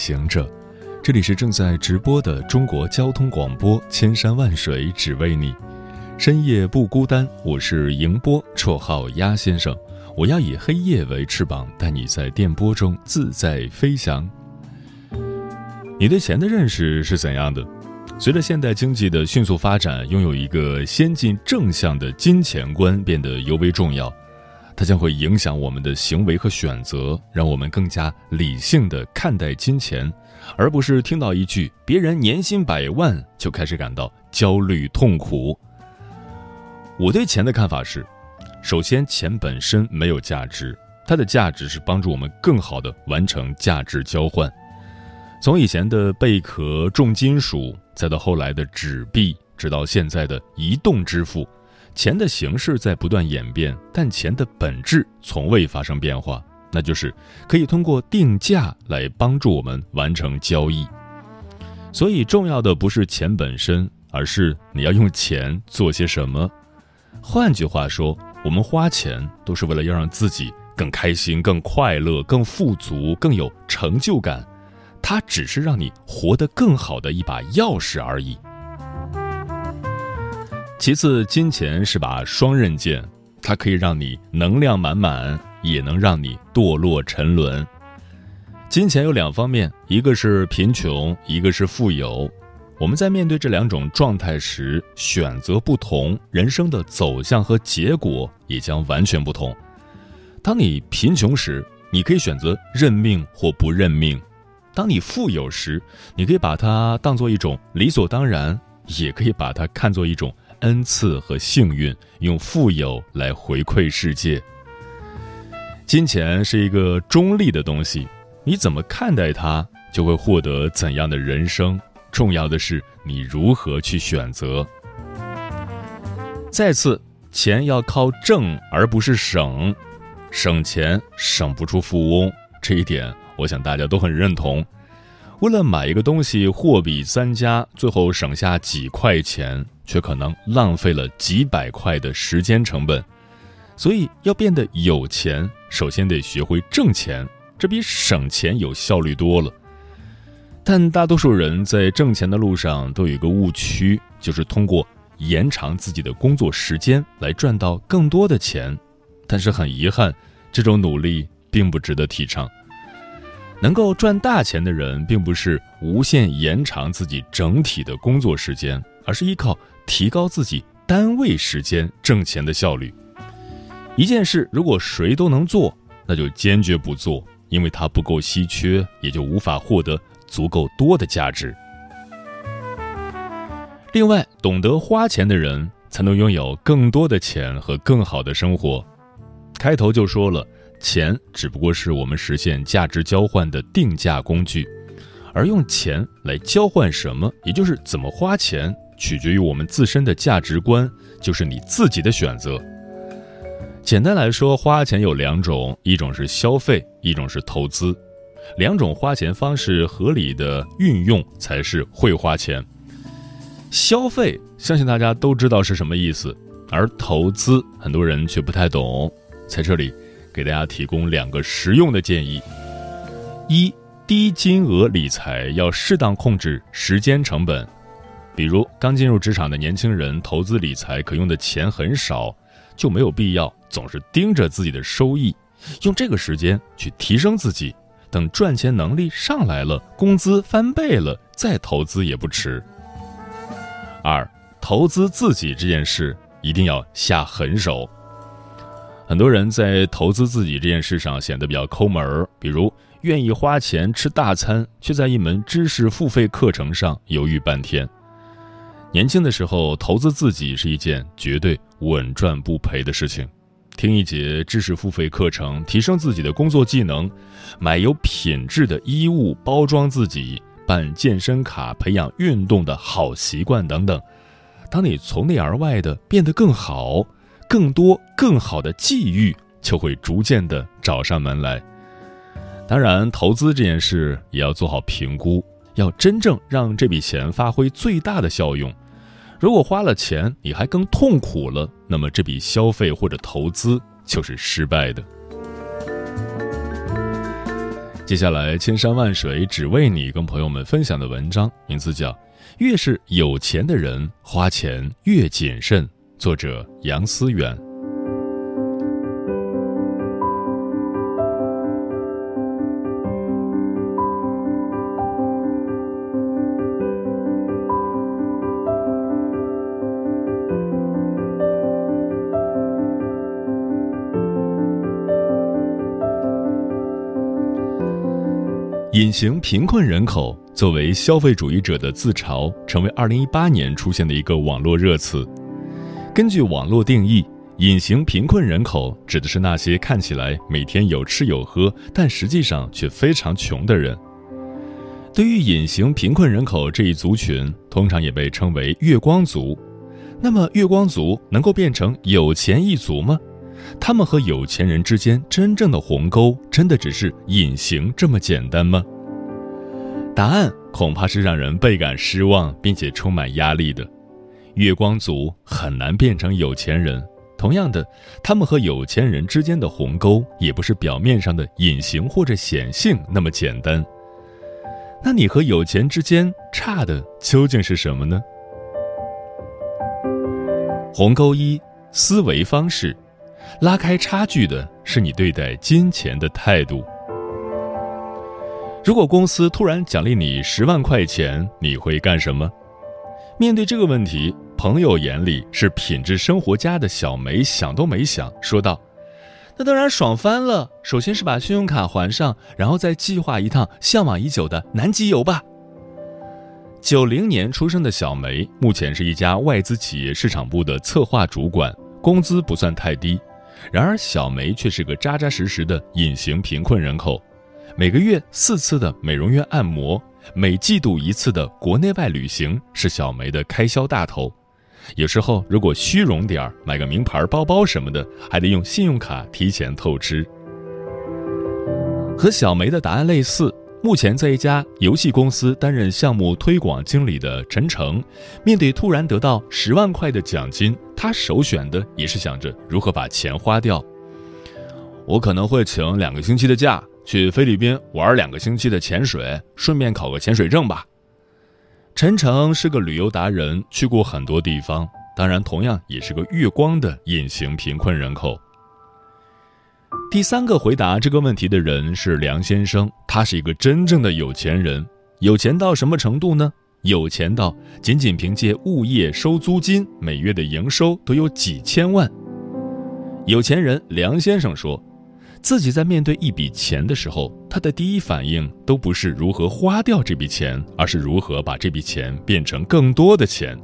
行者，这里是正在直播的中国交通广播，千山万水只为你，深夜不孤单。我是迎波，绰号鸭先生。我要以黑夜为翅膀，带你在电波中自在飞翔。你对钱的认识是怎样的？随着现代经济的迅速发展，拥有一个先进正向的金钱观变得尤为重要。它将会影响我们的行为和选择，让我们更加理性的看待金钱，而不是听到一句“别人年薪百万”就开始感到焦虑痛苦。我对钱的看法是：首先，钱本身没有价值，它的价值是帮助我们更好的完成价值交换。从以前的贝壳、重金属，再到后来的纸币，直到现在的移动支付。钱的形式在不断演变，但钱的本质从未发生变化，那就是可以通过定价来帮助我们完成交易。所以，重要的不是钱本身，而是你要用钱做些什么。换句话说，我们花钱都是为了要让自己更开心、更快乐、更富足、更有成就感，它只是让你活得更好的一把钥匙而已。其次，金钱是把双刃剑，它可以让你能量满满，也能让你堕落沉沦。金钱有两方面，一个是贫穷，一个是富有。我们在面对这两种状态时，选择不同，人生的走向和结果也将完全不同。当你贫穷时，你可以选择认命或不认命；当你富有时，你可以把它当做一种理所当然，也可以把它看作一种。恩赐和幸运，用富有来回馈世界。金钱是一个中立的东西，你怎么看待它，就会获得怎样的人生。重要的是你如何去选择。再次，钱要靠挣而不是省，省钱省不出富翁，这一点我想大家都很认同。为了买一个东西，货比三家，最后省下几块钱。却可能浪费了几百块的时间成本，所以要变得有钱，首先得学会挣钱，这比省钱有效率多了。但大多数人在挣钱的路上都有一个误区，就是通过延长自己的工作时间来赚到更多的钱。但是很遗憾，这种努力并不值得提倡。能够赚大钱的人，并不是无限延长自己整体的工作时间，而是依靠。提高自己单位时间挣钱的效率。一件事如果谁都能做，那就坚决不做，因为它不够稀缺，也就无法获得足够多的价值。另外，懂得花钱的人才能拥有更多的钱和更好的生活。开头就说了，钱只不过是我们实现价值交换的定价工具，而用钱来交换什么，也就是怎么花钱。取决于我们自身的价值观，就是你自己的选择。简单来说，花钱有两种，一种是消费，一种是投资。两种花钱方式合理的运用，才是会花钱。消费，相信大家都知道是什么意思，而投资，很多人却不太懂。在这里，给大家提供两个实用的建议：一，低金额理财要适当控制时间成本。比如刚进入职场的年轻人，投资理财可用的钱很少，就没有必要总是盯着自己的收益，用这个时间去提升自己，等赚钱能力上来了，工资翻倍了，再投资也不迟。二，投资自己这件事一定要下狠手。很多人在投资自己这件事上显得比较抠门儿，比如愿意花钱吃大餐，却在一门知识付费课程上犹豫半天。年轻的时候投资自己是一件绝对稳赚不赔的事情，听一节知识付费课程，提升自己的工作技能；买有品质的衣物，包装自己；办健身卡，培养运动的好习惯等等。当你从内而外的变得更好，更多更好的际遇就会逐渐的找上门来。当然，投资这件事也要做好评估，要真正让这笔钱发挥最大的效用。如果花了钱你还更痛苦了，那么这笔消费或者投资就是失败的。接下来，千山万水只为你，跟朋友们分享的文章名字叫《越是有钱的人花钱越谨慎》，作者杨思远。隐形贫困人口作为消费主义者的自嘲，成为2018年出现的一个网络热词。根据网络定义，隐形贫困人口指的是那些看起来每天有吃有喝，但实际上却非常穷的人。对于隐形贫困人口这一族群，通常也被称为“月光族”。那么，月光族能够变成有钱一族吗？他们和有钱人之间真正的鸿沟，真的只是隐形这么简单吗？答案恐怕是让人倍感失望，并且充满压力的。月光族很难变成有钱人。同样的，他们和有钱人之间的鸿沟，也不是表面上的隐形或者显性那么简单。那你和有钱之间差的究竟是什么呢？鸿沟一：思维方式。拉开差距的是你对待金钱的态度。如果公司突然奖励你十万块钱，你会干什么？面对这个问题，朋友眼里是品质生活家的小梅想都没想，说道：“那当然爽翻了！首先是把信用卡还上，然后再计划一趟向往已久的南极游吧。”九零年出生的小梅，目前是一家外资企业市场部的策划主管，工资不算太低。然而，小梅却是个扎扎实实的隐形贫困人口。每个月四次的美容院按摩，每季度一次的国内外旅行是小梅的开销大头。有时候，如果虚荣点儿，买个名牌包包什么的，还得用信用卡提前透支。和小梅的答案类似。目前在一家游戏公司担任项目推广经理的陈诚，面对突然得到十万块的奖金，他首选的也是想着如何把钱花掉。我可能会请两个星期的假，去菲律宾玩两个星期的潜水，顺便考个潜水证吧。陈诚是个旅游达人，去过很多地方，当然同样也是个月光的隐形贫困人口。第三个回答这个问题的人是梁先生，他是一个真正的有钱人。有钱到什么程度呢？有钱到仅仅凭借物业收租金，每月的营收都有几千万。有钱人梁先生说，自己在面对一笔钱的时候，他的第一反应都不是如何花掉这笔钱，而是如何把这笔钱变成更多的钱。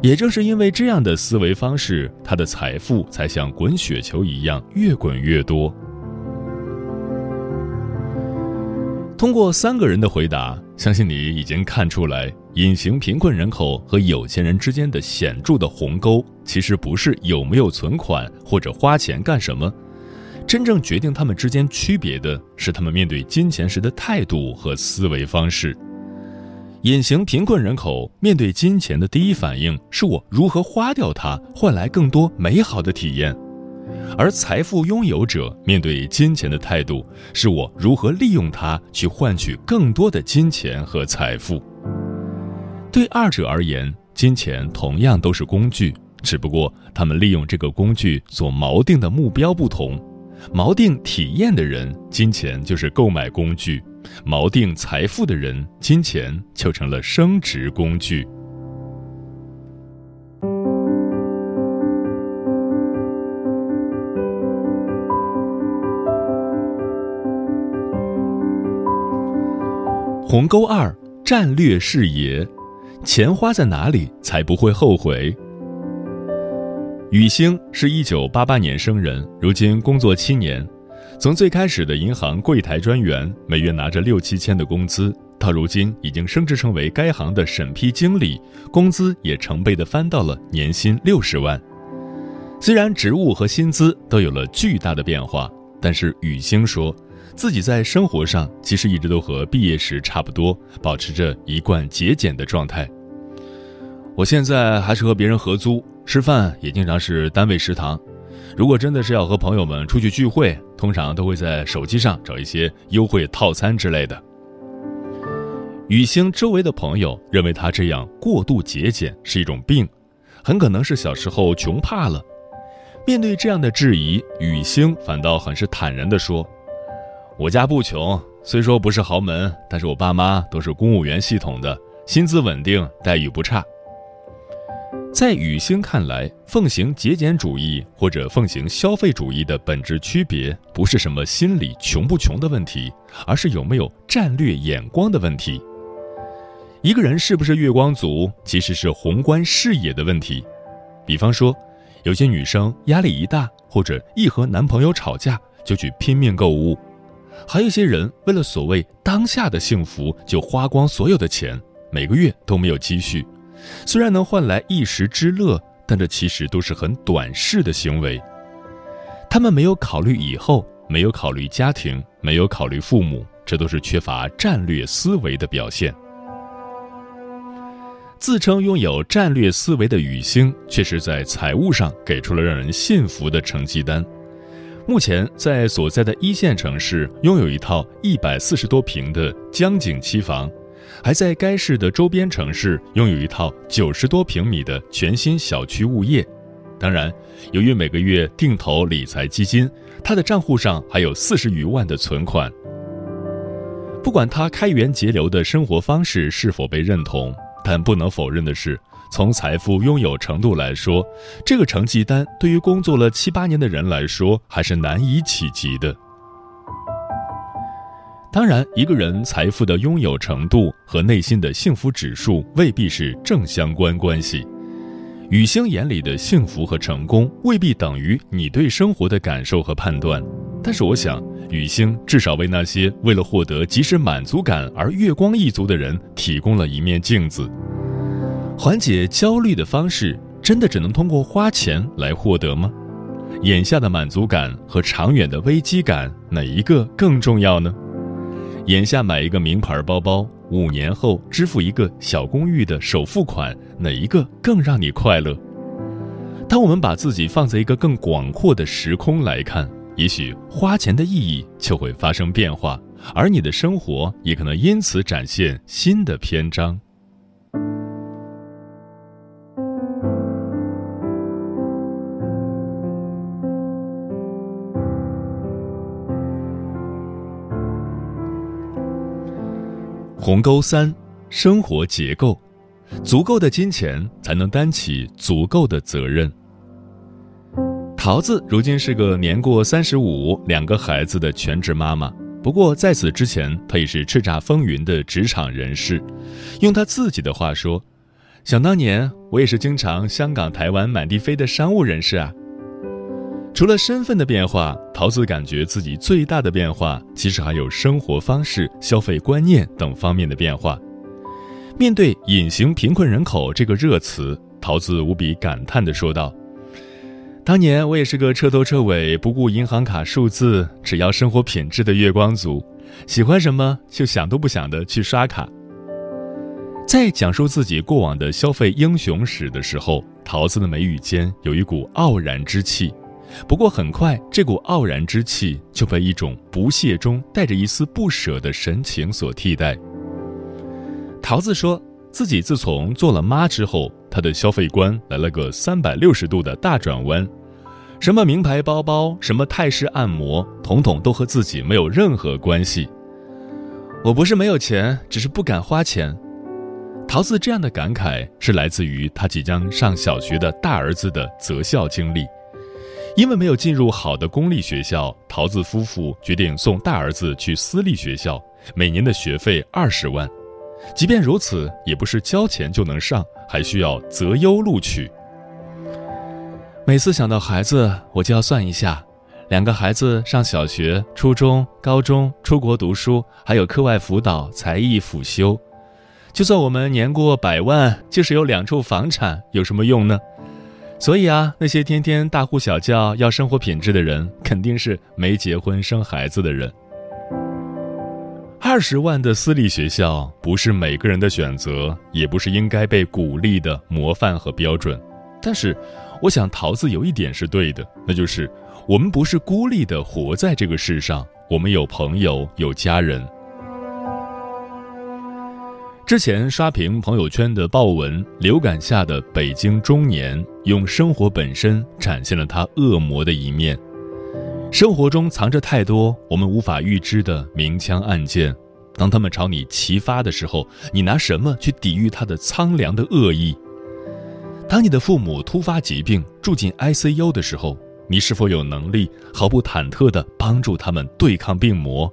也正是因为这样的思维方式，他的财富才像滚雪球一样越滚越多。通过三个人的回答，相信你已经看出来，隐形贫困人口和有钱人之间的显著的鸿沟，其实不是有没有存款或者花钱干什么，真正决定他们之间区别的是他们面对金钱时的态度和思维方式。隐形贫困人口面对金钱的第一反应是我如何花掉它，换来更多美好的体验；而财富拥有者面对金钱的态度是我如何利用它去换取更多的金钱和财富。对二者而言，金钱同样都是工具，只不过他们利用这个工具所锚定的目标不同。锚定体验的人，金钱就是购买工具。锚定财富的人，金钱就成了升值工具。鸿沟二：战略视野，钱花在哪里才不会后悔？雨星是一九八八年生人，如今工作七年，从最开始的银行柜台专员，每月拿着六七千的工资，到如今已经升职成为该行的审批经理，工资也成倍的翻到了年薪六十万。虽然职务和薪资都有了巨大的变化，但是雨星说，自己在生活上其实一直都和毕业时差不多，保持着一贯节俭的状态。我现在还是和别人合租。吃饭也经常是单位食堂，如果真的是要和朋友们出去聚会，通常都会在手机上找一些优惠套餐之类的。雨星周围的朋友认为他这样过度节俭是一种病，很可能是小时候穷怕了。面对这样的质疑，雨星反倒很是坦然地说：“我家不穷，虽说不是豪门，但是我爸妈都是公务员系统的，薪资稳定，待遇不差。”在雨星看来，奉行节俭主义或者奉行消费主义的本质区别，不是什么心里穷不穷的问题，而是有没有战略眼光的问题。一个人是不是月光族，其实是宏观视野的问题。比方说，有些女生压力一大，或者一和男朋友吵架，就去拼命购物；还有些人为了所谓当下的幸福，就花光所有的钱，每个月都没有积蓄。虽然能换来一时之乐，但这其实都是很短视的行为。他们没有考虑以后，没有考虑家庭，没有考虑父母，这都是缺乏战略思维的表现。自称拥有战略思维的雨星，却是在财务上给出了让人信服的成绩单。目前在所在的一线城市，拥有一套一百四十多平的江景期房。还在该市的周边城市拥有一套九十多平米的全新小区物业。当然，由于每个月定投理财基金，他的账户上还有四十余万的存款。不管他开源节流的生活方式是否被认同，但不能否认的是，从财富拥有程度来说，这个成绩单对于工作了七八年的人来说还是难以企及的。当然，一个人财富的拥有程度和内心的幸福指数未必是正相关关系。雨星眼里的幸福和成功未必等于你对生活的感受和判断。但是，我想雨星至少为那些为了获得即时满足感而月光一族的人提供了一面镜子。缓解焦虑的方式真的只能通过花钱来获得吗？眼下的满足感和长远的危机感哪一个更重要呢？眼下买一个名牌包包，五年后支付一个小公寓的首付款，哪一个更让你快乐？当我们把自己放在一个更广阔的时空来看，也许花钱的意义就会发生变化，而你的生活也可能因此展现新的篇章。鸿沟三，生活结构，足够的金钱才能担起足够的责任。桃子如今是个年过三十五、两个孩子的全职妈妈。不过在此之前，她也是叱咤风云的职场人士。用她自己的话说：“想当年，我也是经常香港、台湾满地飞的商务人士啊。”除了身份的变化，桃子感觉自己最大的变化，其实还有生活方式、消费观念等方面的变化。面对“隐形贫困人口”这个热词，桃子无比感叹地说道：“当年我也是个彻头彻尾不顾银行卡数字，只要生活品质的月光族，喜欢什么就想都不想的去刷卡。”在讲述自己过往的消费英雄史的时候，桃子的眉宇间有一股傲然之气。不过很快，这股傲然之气就被一种不屑中带着一丝不舍的神情所替代。桃子说自己自从做了妈之后，她的消费观来了个三百六十度的大转弯，什么名牌包包，什么泰式按摩，统统都和自己没有任何关系。我不是没有钱，只是不敢花钱。桃子这样的感慨是来自于他即将上小学的大儿子的择校经历。因为没有进入好的公立学校，桃子夫妇决定送大儿子去私立学校，每年的学费二十万。即便如此，也不是交钱就能上，还需要择优录取。每次想到孩子，我就要算一下，两个孩子上小学、初中、高中，出国读书，还有课外辅导、才艺辅修。就算我们年过百万，就是有两处房产，有什么用呢？所以啊，那些天天大呼小叫要生活品质的人，肯定是没结婚生孩子的人。二十万的私立学校不是每个人的选择，也不是应该被鼓励的模范和标准。但是，我想桃子有一点是对的，那就是我们不是孤立的活在这个世上，我们有朋友，有家人。之前刷屏朋友圈的爆文，流感下的北京中年，用生活本身展现了他恶魔的一面。生活中藏着太多我们无法预知的明枪暗箭，当他们朝你齐发的时候，你拿什么去抵御他的苍凉的恶意？当你的父母突发疾病住进 ICU 的时候，你是否有能力毫不忐忑地帮助他们对抗病魔？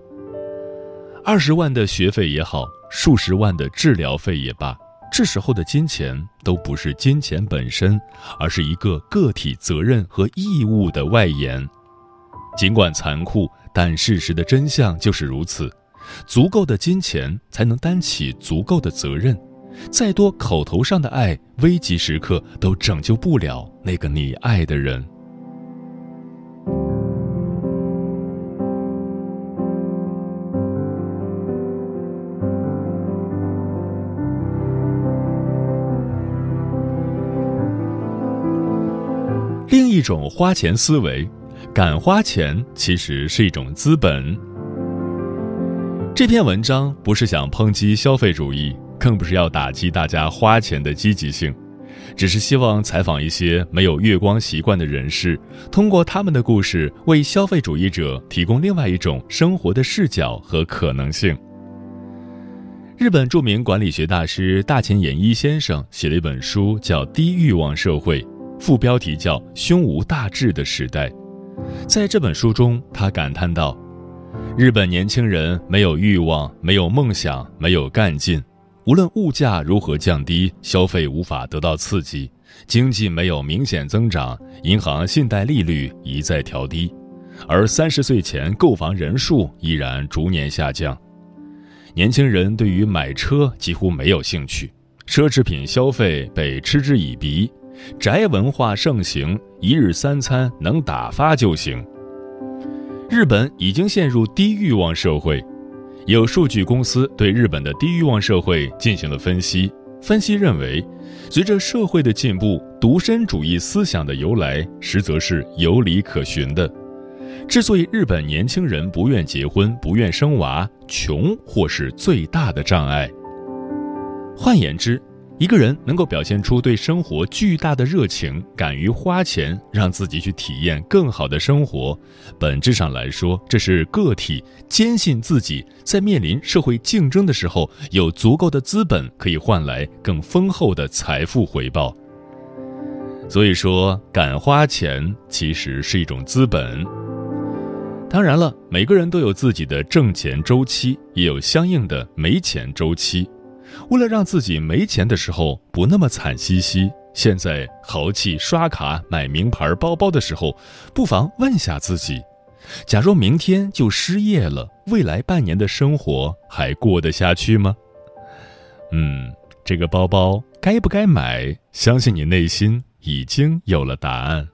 二十万的学费也好。数十万的治疗费也罢，这时候的金钱都不是金钱本身，而是一个个体责任和义务的外延。尽管残酷，但事实的真相就是如此。足够的金钱才能担起足够的责任，再多口头上的爱，危急时刻都拯救不了那个你爱的人。种花钱思维，敢花钱其实是一种资本。这篇文章不是想抨击消费主义，更不是要打击大家花钱的积极性，只是希望采访一些没有月光习惯的人士，通过他们的故事，为消费主义者提供另外一种生活的视角和可能性。日本著名管理学大师大前研一先生写了一本书，叫《低欲望社会》。副标题叫“胸无大志的时代”。在这本书中，他感叹道：“日本年轻人没有欲望，没有梦想，没有干劲。无论物价如何降低，消费无法得到刺激，经济没有明显增长，银行信贷利率一再调低，而三十岁前购房人数依然逐年下降。年轻人对于买车几乎没有兴趣，奢侈品消费被嗤之以鼻。”宅文化盛行，一日三餐能打发就行。日本已经陷入低欲望社会，有数据公司对日本的低欲望社会进行了分析。分析认为，随着社会的进步，独身主义思想的由来实则是有理可循的。之所以日本年轻人不愿结婚、不愿生娃，穷或是最大的障碍。换言之，一个人能够表现出对生活巨大的热情，敢于花钱让自己去体验更好的生活，本质上来说，这是个体坚信自己在面临社会竞争的时候，有足够的资本可以换来更丰厚的财富回报。所以说，敢花钱其实是一种资本。当然了，每个人都有自己的挣钱周期，也有相应的没钱周期。为了让自己没钱的时候不那么惨兮兮，现在豪气刷卡买名牌包包的时候，不妨问下自己：假若明天就失业了，未来半年的生活还过得下去吗？嗯，这个包包该不该买？相信你内心已经有了答案。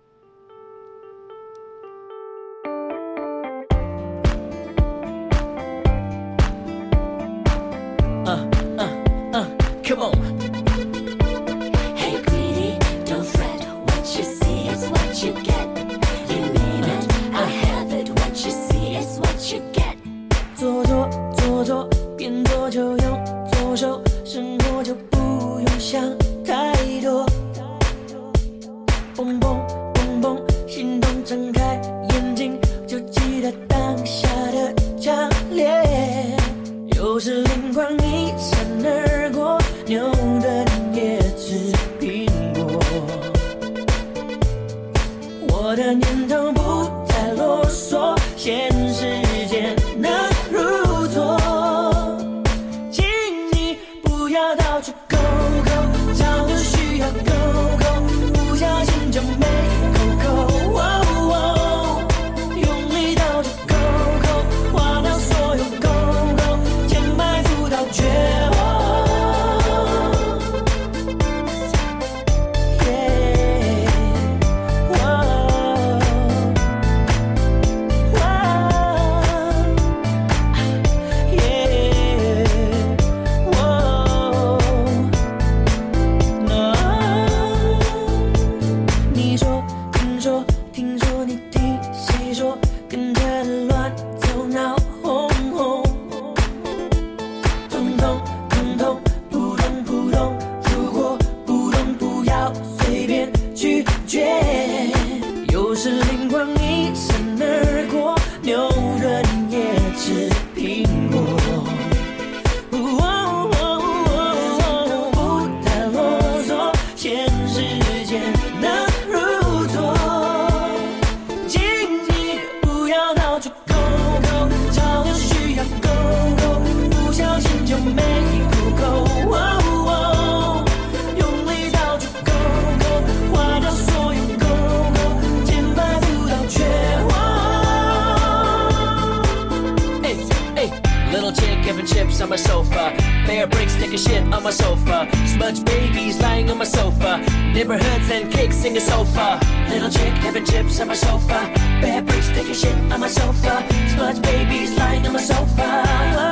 Sofa. Bear bricks taking shit on my sofa. Smudge babies lying on my sofa. Neighborhoods and cakes in the sofa. Little chick having chips on my sofa. Bear bricks taking shit on my sofa. Smudge babies lying on my sofa.